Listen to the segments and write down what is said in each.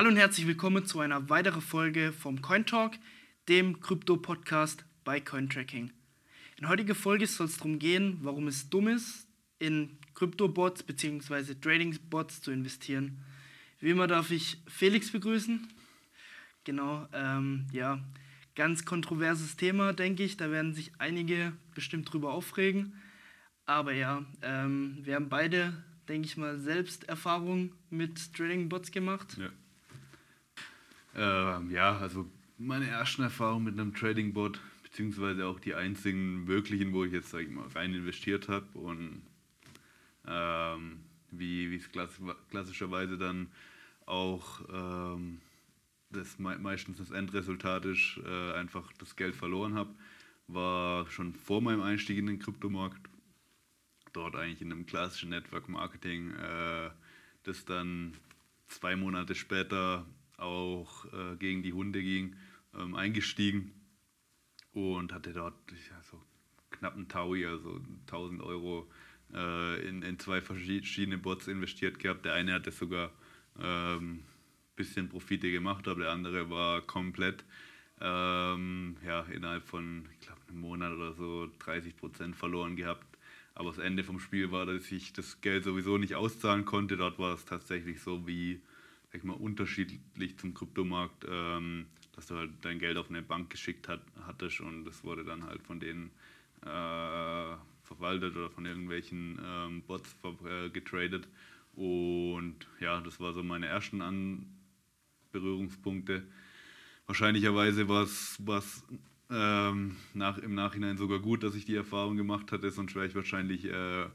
Hallo und herzlich willkommen zu einer weiteren Folge vom Coin Talk, dem Krypto-Podcast bei Cointracking. In heutiger Folge soll es darum gehen, warum es dumm ist, in Krypto-Bots bzw. Trading-Bots zu investieren. Wie immer darf ich Felix begrüßen. Genau, ähm, ja, ganz kontroverses Thema, denke ich. Da werden sich einige bestimmt drüber aufregen. Aber ja, ähm, wir haben beide, denke ich mal, selbst Erfahrungen mit Trading-Bots gemacht. Ja. Ähm, ja, also meine ersten Erfahrungen mit einem Trading-Bot, beziehungsweise auch die einzigen wirklichen, wo ich jetzt, sag ich mal, rein investiert habe und ähm, wie es klass klassischerweise dann auch ähm, das me meistens das Endresultat ist, äh, einfach das Geld verloren habe, war schon vor meinem Einstieg in den Kryptomarkt. Dort eigentlich in einem klassischen Network Marketing, äh, das dann zwei Monate später auch äh, gegen die Hunde ging, ähm, eingestiegen und hatte dort ja, so knapp einen Taui, also 1000 Euro äh, in, in zwei verschiedene Bots investiert gehabt. Der eine hatte sogar ähm, bisschen Profite gemacht, aber der andere war komplett ähm, ja, innerhalb von, ich glaube, einem Monat oder so 30 Prozent verloren gehabt. Aber das Ende vom Spiel war, dass ich das Geld sowieso nicht auszahlen konnte. Dort war es tatsächlich so wie, sag ich mal, unterschiedlich zum Kryptomarkt, ähm, dass du halt dein Geld auf eine Bank geschickt hat, hattest und das wurde dann halt von denen äh, verwaltet oder von irgendwelchen ähm, Bots äh, getradet. Und ja, das war so meine ersten An Berührungspunkte. Wahrscheinlicherweise war es ähm, nach, im Nachhinein sogar gut, dass ich die Erfahrung gemacht hatte, sonst wäre ich wahrscheinlich äh,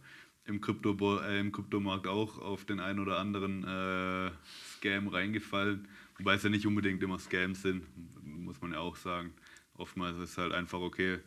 im, Krypto, äh, im Kryptomarkt auch auf den einen oder anderen äh, Scam reingefallen. Wobei es ja nicht unbedingt immer Scams sind, muss man ja auch sagen. Oftmals ist es halt einfach, okay,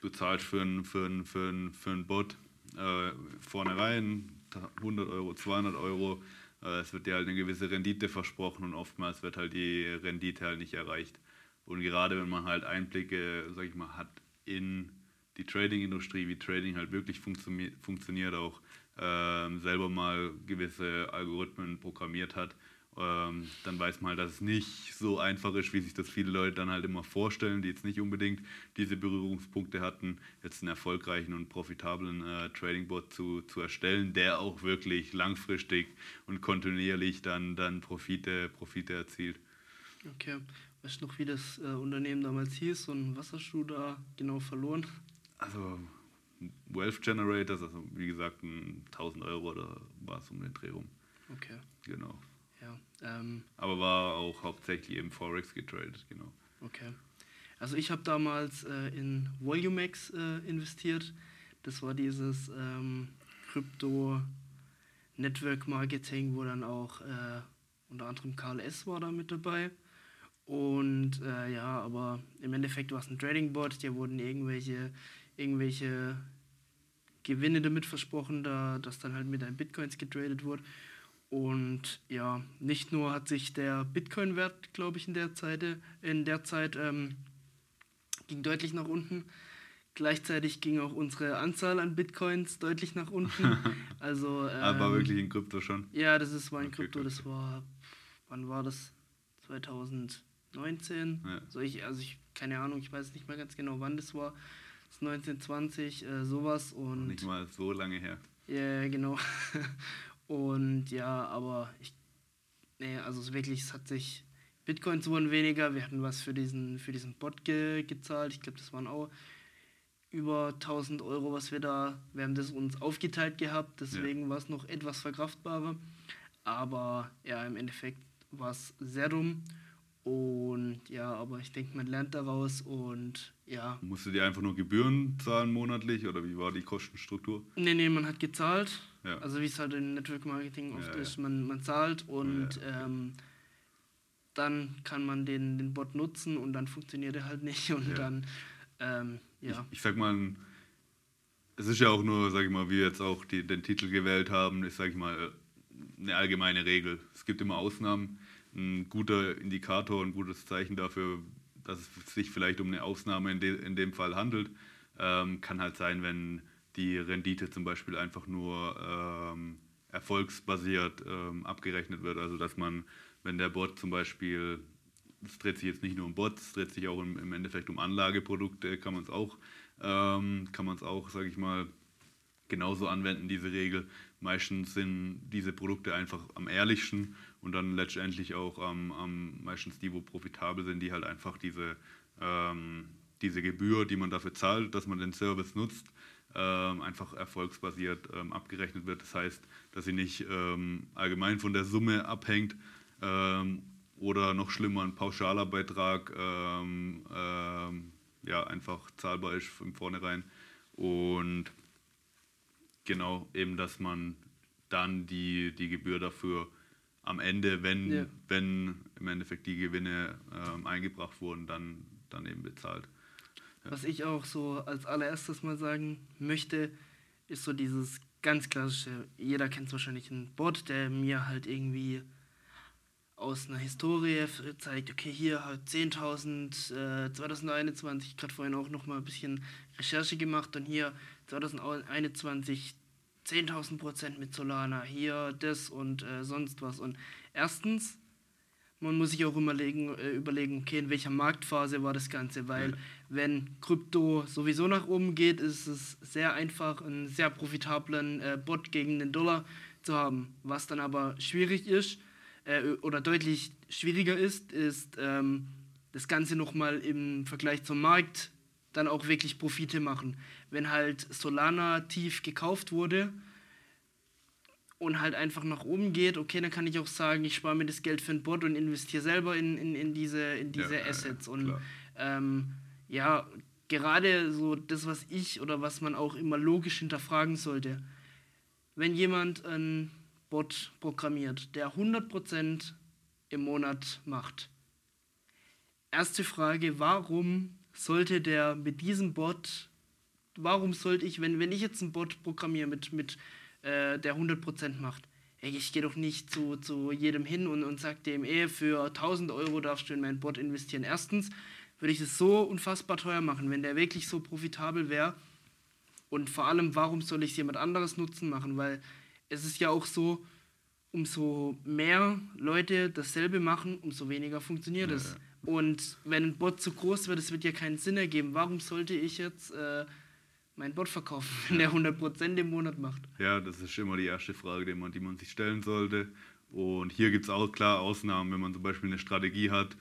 du zahlst für einen für für ein, für ein Bot äh, vorne rein, 100 Euro, 200 Euro, äh, es wird dir halt eine gewisse Rendite versprochen und oftmals wird halt die Rendite halt nicht erreicht. Und gerade wenn man halt Einblicke, sag ich mal, hat in die Trading-Industrie, wie Trading halt wirklich funktio funktioniert, auch ähm, selber mal gewisse Algorithmen programmiert hat, ähm, dann weiß man halt, dass es nicht so einfach ist, wie sich das viele Leute dann halt immer vorstellen, die jetzt nicht unbedingt diese Berührungspunkte hatten, jetzt einen erfolgreichen und profitablen äh, Trading-Bot zu, zu erstellen, der auch wirklich langfristig und kontinuierlich dann, dann Profite, Profite erzielt. Okay. Weißt du noch, wie das äh, Unternehmen damals hieß und was hast du da genau verloren? Also Wealth Generators, also wie gesagt, 1000 Euro oder war es um den Dreh rum. Okay. Genau. Ja, ähm, Aber war auch hauptsächlich im Forex getradet, genau. Okay. Also ich habe damals äh, in Volumex äh, investiert. Das war dieses ähm, Krypto Network Marketing, wo dann auch äh, unter anderem KLS war da mit dabei. Und äh, ja, aber im Endeffekt war es ein Trading Bot, hier wurden irgendwelche, irgendwelche Gewinne damit versprochen, da, dass dann halt mit einem Bitcoins getradet wurde. Und ja, nicht nur hat sich der Bitcoin-Wert, glaube ich, in der Zeit, in der Zeit ähm, ging deutlich nach unten. Gleichzeitig ging auch unsere Anzahl an Bitcoins deutlich nach unten. Also, ähm, Aber wirklich in Krypto schon? Ja, das ist, war in okay, Krypto. Das war, wann war das? 2019? Ja. So ich, also ich, keine Ahnung, ich weiß nicht mehr ganz genau, wann das war. Das 1920, äh, sowas. Und nicht mal so lange her. Ja, genau. Und ja, aber ich, nee, also wirklich, es hat sich, Bitcoins wurden weniger, wir hatten was für diesen, für diesen Bot ge, gezahlt. Ich glaube, das waren auch über 1000 Euro, was wir da, wir haben das uns aufgeteilt gehabt, deswegen ja. war es noch etwas verkraftbarer. Aber ja, im Endeffekt war es sehr dumm. Und ja, aber ich denke, man lernt daraus und ja. Musst du dir einfach nur Gebühren zahlen monatlich oder wie war die Kostenstruktur? Nee, nee, man hat gezahlt. Ja. Also wie es halt in Network Marketing oft ja, ist, man, man zahlt und ähm, dann kann man den, den Bot nutzen und dann funktioniert er halt nicht und dann, ähm, ja. Ich, ich sag mal, es ist ja auch nur, sag ich mal, wie wir jetzt auch die, den Titel gewählt haben, ist, sag ich mal, eine allgemeine Regel. Es gibt immer Ausnahmen ein guter Indikator, ein gutes Zeichen dafür, dass es sich vielleicht um eine Ausnahme in, de, in dem Fall handelt, ähm, kann halt sein, wenn die Rendite zum Beispiel einfach nur ähm, erfolgsbasiert ähm, abgerechnet wird. Also dass man, wenn der Bot zum Beispiel, es dreht sich jetzt nicht nur um Bots, es dreht sich auch im, im Endeffekt um Anlageprodukte, kann man es auch, ähm, kann man es auch, sage ich mal, genauso anwenden, diese Regel. Meistens sind diese Produkte einfach am ehrlichsten und dann letztendlich auch am, am meistens die, wo profitabel sind, die halt einfach diese, ähm, diese Gebühr, die man dafür zahlt, dass man den Service nutzt, ähm, einfach erfolgsbasiert ähm, abgerechnet wird. Das heißt, dass sie nicht ähm, allgemein von der Summe abhängt ähm, oder noch schlimmer ein pauschaler Beitrag ähm, ja, einfach zahlbar ist von vornherein. Und genau, eben, dass man dann die, die Gebühr dafür am Ende, wenn, ja. wenn im Endeffekt die Gewinne ähm, eingebracht wurden, dann, dann eben bezahlt. Ja. Was ich auch so als allererstes mal sagen möchte, ist so dieses ganz klassische, jeder kennt wahrscheinlich einen Bot, der mir halt irgendwie aus einer Historie zeigt, okay, hier hat 10.000 äh, 2021, gerade vorhin auch noch mal ein bisschen Recherche gemacht und hier 2021 10.000 Prozent mit Solana, hier das und äh, sonst was. Und erstens, man muss sich auch überlegen, äh, überlegen, okay, in welcher Marktphase war das Ganze, weil ja. wenn Krypto sowieso nach oben geht, ist es sehr einfach, einen sehr profitablen äh, Bot gegen den Dollar zu haben. Was dann aber schwierig ist, äh, oder deutlich schwieriger ist, ist ähm, das Ganze nochmal im Vergleich zum Markt dann auch wirklich Profite machen. Wenn halt Solana tief gekauft wurde und halt einfach nach oben geht, okay, dann kann ich auch sagen, ich spare mir das Geld für ein Bot und investiere selber in, in, in diese, in diese ja, Assets. Ja, und ähm, ja, gerade so das, was ich oder was man auch immer logisch hinterfragen sollte, wenn jemand ein Bot programmiert, der 100% im Monat macht, erste Frage, warum sollte der mit diesem Bot, warum sollte ich, wenn, wenn ich jetzt einen Bot programmiere, mit, mit, äh, der 100% macht, ich gehe doch nicht zu, zu jedem hin und, und sage dem, ey, für 1000 Euro darfst du in meinen Bot investieren. Erstens würde ich es so unfassbar teuer machen, wenn der wirklich so profitabel wäre. Und vor allem, warum soll ich es jemand anderes nutzen machen? Weil es ist ja auch so, umso mehr Leute dasselbe machen, umso weniger funktioniert ja, es. Ja. Und wenn ein Bot zu groß wird, es wird ja keinen Sinn ergeben. Warum sollte ich jetzt äh, meinen Bot verkaufen, wenn der 100% im Monat macht? Ja, das ist immer die erste Frage, die man, die man sich stellen sollte. Und hier gibt es auch klar Ausnahmen, wenn man zum Beispiel eine Strategie hat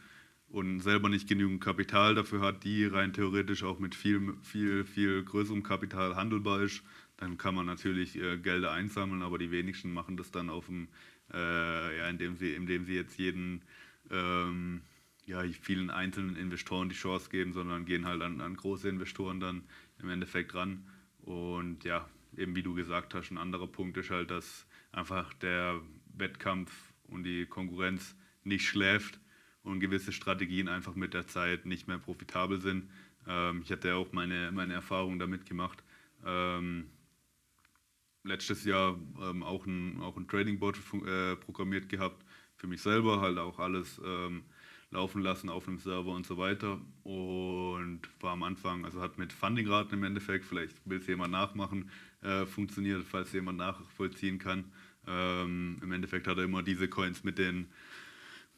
und selber nicht genügend Kapital dafür hat, die rein theoretisch auch mit viel, viel, viel größerem Kapital handelbar ist, dann kann man natürlich äh, Gelder einsammeln, aber die wenigsten machen das dann auf dem, äh, ja, indem sie, indem sie jetzt jeden ähm, ja, vielen einzelnen Investoren die Chance geben, sondern gehen halt an, an große Investoren dann im Endeffekt ran. Und ja, eben wie du gesagt hast, ein anderer Punkt ist halt, dass einfach der Wettkampf und die Konkurrenz nicht schläft und gewisse Strategien einfach mit der Zeit nicht mehr profitabel sind. Ähm, ich hatte ja auch meine, meine Erfahrungen damit gemacht. Ähm, letztes Jahr ähm, auch ein, auch ein Trading Bot äh, programmiert gehabt, für mich selber, halt auch alles ähm, laufen lassen auf einem Server und so weiter. Und war am Anfang, also hat mit Fundingraten im Endeffekt, vielleicht will es jemand nachmachen, äh, funktioniert, falls jemand nachvollziehen kann. Ähm, Im Endeffekt hat er immer diese Coins mit den,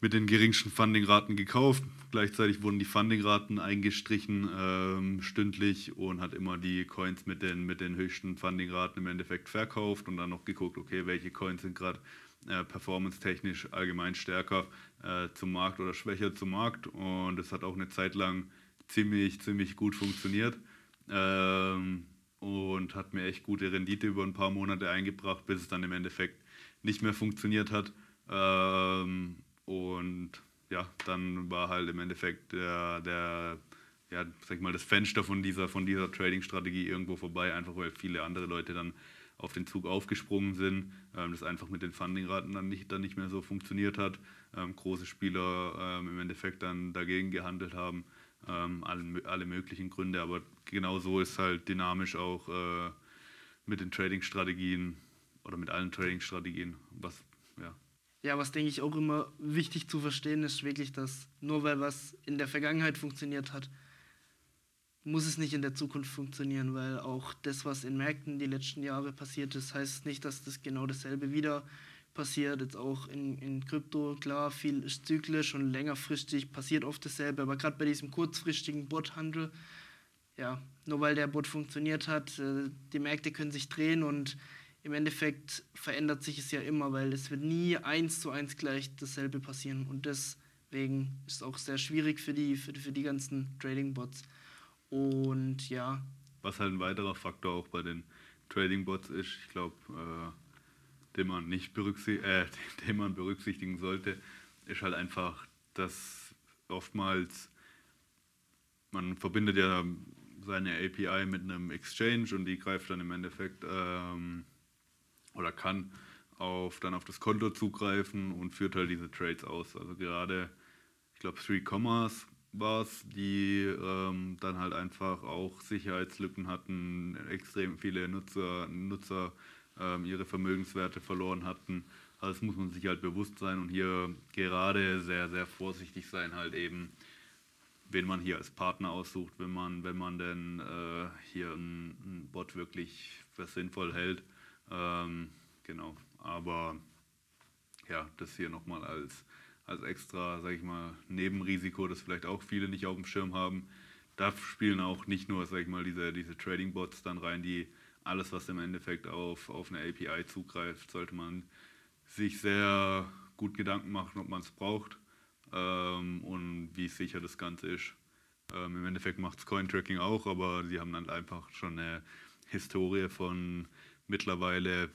mit den geringsten Fundingraten gekauft. Gleichzeitig wurden die Fundingraten eingestrichen ähm, stündlich und hat immer die Coins mit den, mit den höchsten Fundingraten im Endeffekt verkauft und dann noch geguckt, okay, welche Coins sind gerade äh, performance-technisch allgemein stärker äh, zum Markt oder schwächer zum Markt. Und es hat auch eine Zeit lang ziemlich, ziemlich gut funktioniert. Ähm, und hat mir echt gute Rendite über ein paar Monate eingebracht, bis es dann im Endeffekt nicht mehr funktioniert hat. Ähm, und ja, dann war halt im Endeffekt der, der ja, sag mal, das Fenster von dieser, von dieser Trading-Strategie irgendwo vorbei, einfach weil viele andere Leute dann auf den Zug aufgesprungen sind, ähm, das einfach mit den Fundingraten dann nicht, dann nicht mehr so funktioniert hat, ähm, große Spieler ähm, im Endeffekt dann dagegen gehandelt haben, ähm, alle, alle möglichen Gründe, aber genau so ist halt dynamisch auch äh, mit den Trading-Strategien oder mit allen Trading-Strategien, was, ja. Ja, was denke ich auch immer wichtig zu verstehen ist wirklich, dass nur weil was in der Vergangenheit funktioniert hat, muss es nicht in der Zukunft funktionieren, weil auch das, was in Märkten die letzten Jahre passiert ist, heißt nicht, dass das genau dasselbe wieder passiert. Jetzt auch in, in Krypto, klar, viel ist zyklisch und längerfristig passiert oft dasselbe, aber gerade bei diesem kurzfristigen Bothandel, ja, nur weil der Bot funktioniert hat, äh, die Märkte können sich drehen und im Endeffekt verändert sich es ja immer, weil es wird nie eins zu eins gleich dasselbe passieren und deswegen ist es auch sehr schwierig für die, für, für die ganzen Trading-Bots. Und ja. Was halt ein weiterer Faktor auch bei den Trading-Bots ist, ich glaube, äh, den, man nicht berücksichtigen, äh, den man berücksichtigen sollte, ist halt einfach, dass oftmals man verbindet ja seine API mit einem Exchange und die greift dann im Endeffekt ähm, oder kann auf, dann auf das Konto zugreifen und führt halt diese Trades aus. Also gerade, ich glaube, Three Commerce war es, die ähm, dann halt einfach auch Sicherheitslücken hatten, extrem viele Nutzer, Nutzer ähm, ihre Vermögenswerte verloren hatten. Also das muss man sich halt bewusst sein und hier gerade sehr, sehr vorsichtig sein, halt eben, wen man hier als Partner aussucht, wenn man, wenn man denn äh, hier einen Bot wirklich für sinnvoll hält. Ähm, genau, aber ja, das hier nochmal als, als extra, sag ich mal, Nebenrisiko, das vielleicht auch viele nicht auf dem Schirm haben. Da spielen auch nicht nur, sag ich mal, diese, diese Trading-Bots dann rein, die alles, was im Endeffekt auf, auf eine API zugreift, sollte man sich sehr gut Gedanken machen, ob man es braucht ähm, und wie sicher das Ganze ist. Ähm, Im Endeffekt macht es Cointracking auch, aber sie haben dann einfach schon eine Historie von mittlerweile,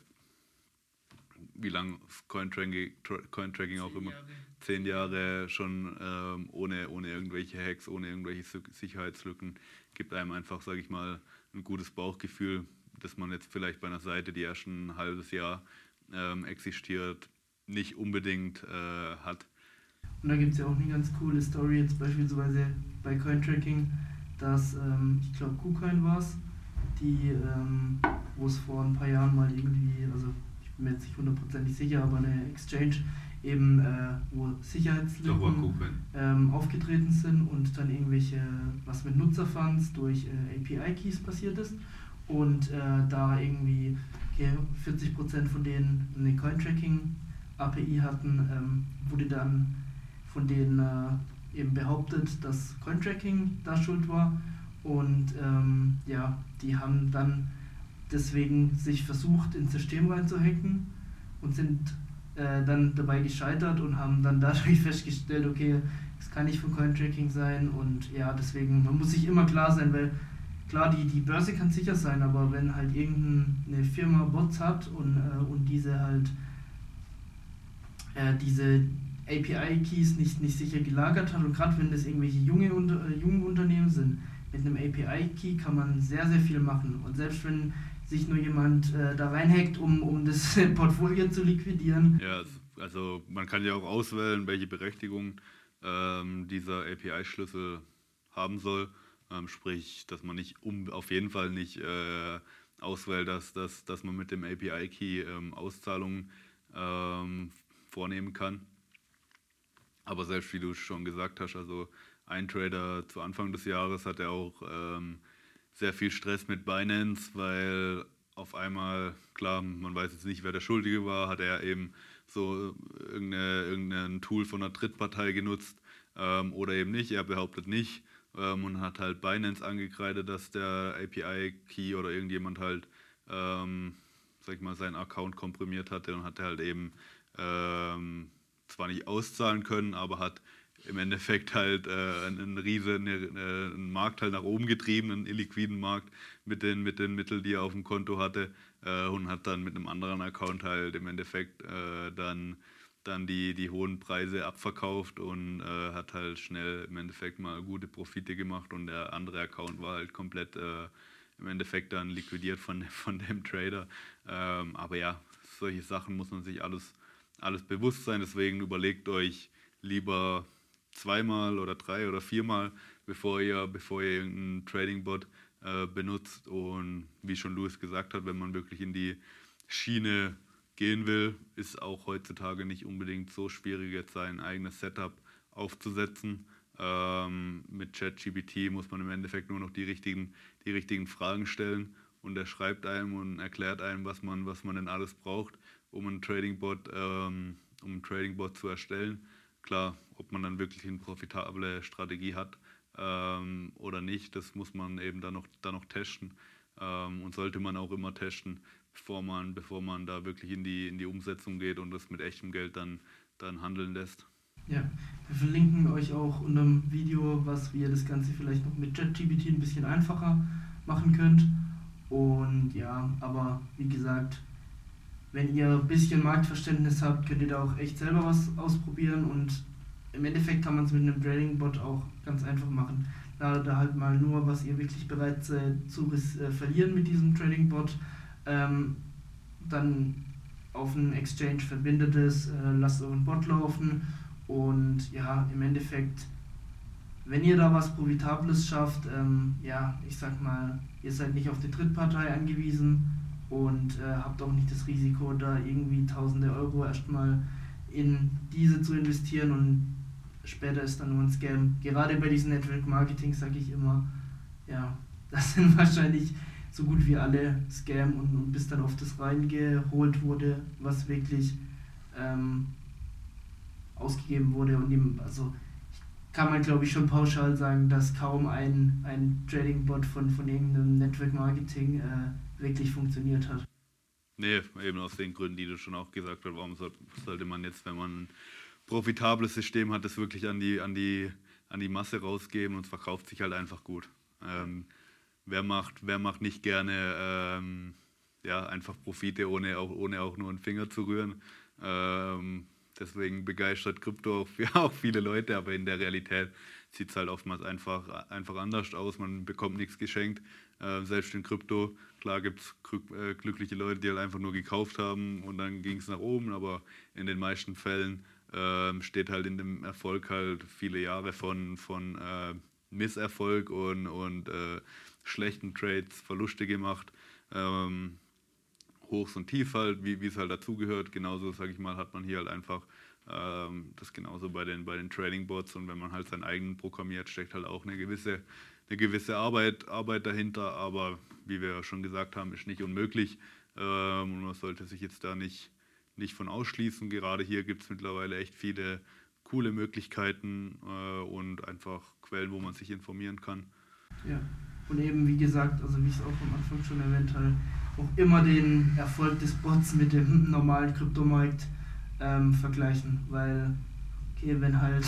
wie lange Cointracking, Cointracking auch immer, Jahre. Zehn Jahre schon ähm, ohne, ohne irgendwelche Hacks, ohne irgendwelche Sicherheitslücken, gibt einem einfach, sage ich mal, ein gutes Bauchgefühl, dass man jetzt vielleicht bei einer Seite, die erst ein halbes Jahr ähm, existiert, nicht unbedingt äh, hat. Und da gibt es ja auch eine ganz coole Story, jetzt beispielsweise bei Cointracking, dass, ähm, ich glaube, KuCoin war es, die, ähm, wo es vor ein paar Jahren mal irgendwie, also ich bin mir jetzt nicht hundertprozentig sicher, aber eine Exchange eben, äh, wo Sicherheitslücken ähm, aufgetreten sind und dann irgendwelche, was mit Nutzerfunds durch äh, API-Keys passiert ist und äh, da irgendwie okay, 40% von denen eine Cointracking-API hatten, ähm, wurde dann von denen äh, eben behauptet, dass Cointracking da schuld war und ähm, ja, die haben dann deswegen sich versucht, ins System reinzuhacken und sind äh, dann dabei gescheitert und haben dann dadurch festgestellt, okay, es kann nicht von Cointracking sein und ja, deswegen, man muss sich immer klar sein, weil klar, die, die Börse kann sicher sein, aber wenn halt irgendeine Firma Bots hat und, äh, und diese halt äh, diese API-Keys nicht, nicht sicher gelagert hat und gerade wenn das irgendwelche junge, unter, äh, junge Unternehmen sind, mit einem API-Key kann man sehr, sehr viel machen. Und selbst wenn sich nur jemand äh, da reinhackt, um, um das Portfolio zu liquidieren. Ja, also man kann ja auch auswählen, welche Berechtigung ähm, dieser API-Schlüssel haben soll. Ähm, sprich, dass man nicht um, auf jeden Fall nicht äh, auswählt, dass, dass, dass man mit dem API-Key ähm, Auszahlungen ähm, vornehmen kann. Aber selbst wie du schon gesagt hast, also ein Trader zu Anfang des Jahres hatte auch ähm, sehr viel Stress mit Binance, weil auf einmal, klar, man weiß jetzt nicht, wer der Schuldige war, hat er eben so irgendeine, irgendein Tool von einer Drittpartei genutzt ähm, oder eben nicht, er behauptet nicht ähm, und hat halt Binance angekreidet, dass der API-Key oder irgendjemand halt, ähm, sag ich mal, seinen Account komprimiert hatte und hat halt eben ähm, zwar nicht auszahlen können, aber hat im Endeffekt halt äh, einen riesen eine, einen Markt halt nach oben getrieben, einen illiquiden Markt mit den, mit den Mitteln, die er auf dem Konto hatte äh, und hat dann mit einem anderen Account halt im Endeffekt äh, dann, dann die, die hohen Preise abverkauft und äh, hat halt schnell im Endeffekt mal gute Profite gemacht und der andere Account war halt komplett äh, im Endeffekt dann liquidiert von, von dem Trader. Ähm, aber ja, solche Sachen muss man sich alles, alles bewusst sein, deswegen überlegt euch lieber zweimal oder drei oder viermal, bevor ihr, bevor ihr irgendeinen Trading-Bot äh, benutzt. Und wie schon Louis gesagt hat, wenn man wirklich in die Schiene gehen will, ist auch heutzutage nicht unbedingt so schwierig, jetzt sein eigenes Setup aufzusetzen. Ähm, mit ChatGPT muss man im Endeffekt nur noch die richtigen, die richtigen Fragen stellen und er schreibt einem und erklärt einem, was man, was man denn alles braucht, um ein Trading-Bot ähm, um ein Trading-Bot zu erstellen. Klar, ob man dann wirklich eine profitable Strategie hat ähm, oder nicht, das muss man eben dann noch, dann noch testen ähm, und sollte man auch immer testen, bevor man, bevor man da wirklich in die, in die Umsetzung geht und das mit echtem Geld dann, dann handeln lässt. Ja, wir verlinken euch auch unter dem Video, was ihr das Ganze vielleicht noch mit JetGPT ein bisschen einfacher machen könnt. Und ja, aber wie gesagt, wenn ihr ein bisschen Marktverständnis habt, könnt ihr da auch echt selber was ausprobieren und im Endeffekt kann man es mit einem Trading-Bot auch ganz einfach machen. Da, da halt mal nur, was ihr wirklich bereit seid zu äh, verlieren mit diesem Trading-Bot, ähm, dann auf einen Exchange verbindet es, äh, lasst euren Bot laufen und ja, im Endeffekt, wenn ihr da was Profitables schafft, ähm, ja, ich sag mal, ihr seid nicht auf die Drittpartei angewiesen und äh, habt auch nicht das Risiko, da irgendwie tausende Euro erstmal in diese zu investieren und später ist dann nur ein Scam. Gerade bei diesem Network Marketing sage ich immer, ja, das sind wahrscheinlich so gut wie alle Scam und, und bis dann auf das reingeholt wurde, was wirklich ähm, ausgegeben wurde. Und ihm, also kann man glaube ich schon pauschal sagen, dass kaum ein, ein Trading-Bot von, von irgendeinem Network Marketing äh, wirklich funktioniert hat. Nee, eben aus den Gründen, die du schon auch gesagt hast, warum sollte man jetzt, wenn man ein profitables System hat, das wirklich an die, an die, an die Masse rausgeben und es verkauft sich halt einfach gut. Ähm, wer, macht, wer macht nicht gerne ähm, ja, einfach Profite, ohne auch, ohne auch nur einen Finger zu rühren? Ähm, Deswegen begeistert Krypto auch, für, auch viele Leute, aber in der Realität sieht es halt oftmals einfach, einfach anders aus. Man bekommt nichts geschenkt. Äh, selbst in Krypto, klar gibt es äh, glückliche Leute, die halt einfach nur gekauft haben und dann ging es nach oben, aber in den meisten Fällen äh, steht halt in dem Erfolg halt viele Jahre von, von äh, Misserfolg und, und äh, schlechten Trades, Verluste gemacht. Ähm, Hochs und Tief halt, wie es halt dazugehört. Genauso, sage ich mal, hat man hier halt einfach ähm, das genauso bei den, bei den Trading Bots und wenn man halt seinen eigenen programmiert, steckt halt auch eine gewisse, eine gewisse Arbeit, Arbeit dahinter, aber wie wir ja schon gesagt haben, ist nicht unmöglich ähm, und man sollte sich jetzt da nicht, nicht von ausschließen. Gerade hier gibt es mittlerweile echt viele coole Möglichkeiten äh, und einfach Quellen, wo man sich informieren kann. Ja, und eben wie gesagt, also wie ich es auch am Anfang schon erwähnt habe, auch immer den Erfolg des Bots mit dem normalen Kryptomarkt ähm, vergleichen, weil okay, wenn halt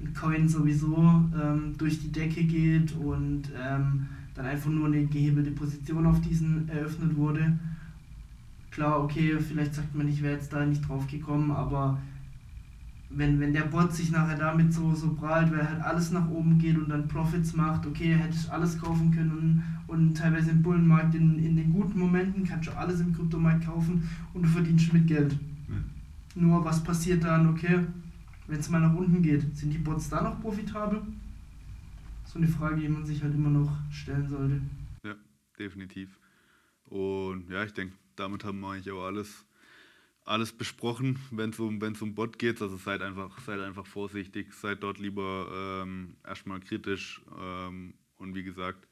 ein Coin sowieso ähm, durch die Decke geht und ähm, dann einfach nur eine gehebelte Position auf diesen eröffnet wurde, klar, okay, vielleicht sagt man, ich wäre jetzt da nicht drauf gekommen, aber wenn, wenn der Bot sich nachher damit so, so prahlt, weil halt alles nach oben geht und dann Profits macht, okay, hätte ich alles kaufen können und, teilweise im Bullenmarkt in, in den guten Momenten kannst du alles im Kryptomarkt kaufen und du verdienst mit Geld. Ja. Nur was passiert dann, okay, wenn es mal nach unten geht, sind die Bots da noch profitabel? So eine Frage, die man sich halt immer noch stellen sollte. Ja, definitiv. Und ja, ich denke, damit haben wir eigentlich auch alles alles besprochen, wenn es um, wenn's um Bot geht. Also seid einfach, seid einfach vorsichtig, seid dort lieber ähm, erstmal kritisch ähm, und wie gesagt,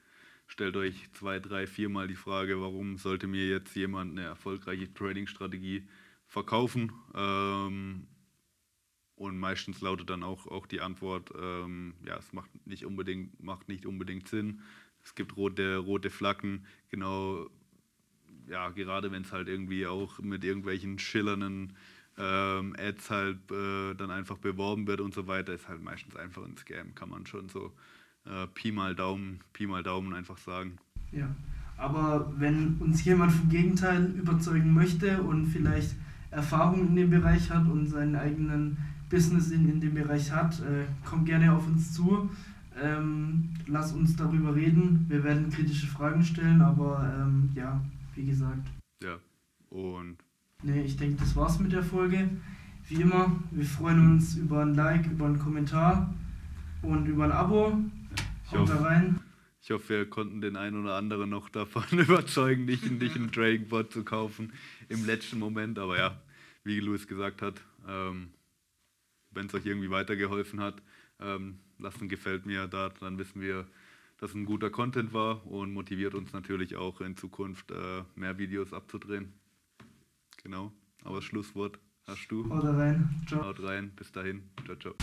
stellt euch zwei, drei, viermal die Frage, warum sollte mir jetzt jemand eine erfolgreiche Trading-Strategie verkaufen? Ähm, und meistens lautet dann auch, auch die Antwort, ähm, ja, es macht nicht unbedingt, macht nicht unbedingt Sinn. Es gibt rote, rote Flaggen, genau ja, gerade wenn es halt irgendwie auch mit irgendwelchen schillernden ähm, Ads halt äh, dann einfach beworben wird und so weiter, ist halt meistens einfach ein Scam, kann man schon so äh, Pi mal Daumen, Pi mal Daumen einfach sagen. Ja, aber wenn uns jemand vom Gegenteil überzeugen möchte und vielleicht Erfahrung in dem Bereich hat und seinen eigenen Business in, in dem Bereich hat, äh, kommt gerne auf uns zu. Ähm, lass uns darüber reden. Wir werden kritische Fragen stellen, aber ähm, ja, wie gesagt. Ja, und. Nee, ich denke, das war's mit der Folge. Wie immer, wir freuen uns über ein Like, über einen Kommentar und über ein Abo. Ich hoffe, rein. Ich hoffe, wir konnten den einen oder anderen noch davon überzeugen, nicht, nicht einen Trading Bot zu kaufen im letzten Moment. Aber ja, wie Louis gesagt hat, ähm, wenn es euch irgendwie weitergeholfen hat, ähm, lasst ein Gefällt mir da, dann wissen wir, dass ein guter Content war und motiviert uns natürlich auch in Zukunft äh, mehr Videos abzudrehen. Genau, aber Schlusswort hast du. Haut rein. Ciao. Haut rein, bis dahin. Ciao, ciao.